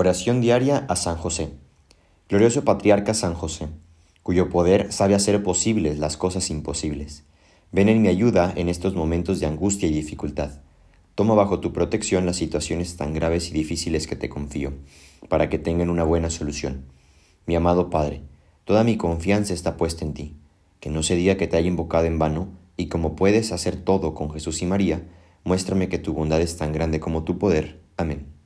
Oración diaria a San José. Glorioso Patriarca San José, cuyo poder sabe hacer posibles las cosas imposibles. Ven en mi ayuda en estos momentos de angustia y dificultad. Toma bajo tu protección las situaciones tan graves y difíciles que te confío, para que tengan una buena solución. Mi amado Padre, toda mi confianza está puesta en ti. Que no se diga que te haya invocado en vano, y como puedes hacer todo con Jesús y María, muéstrame que tu bondad es tan grande como tu poder. Amén.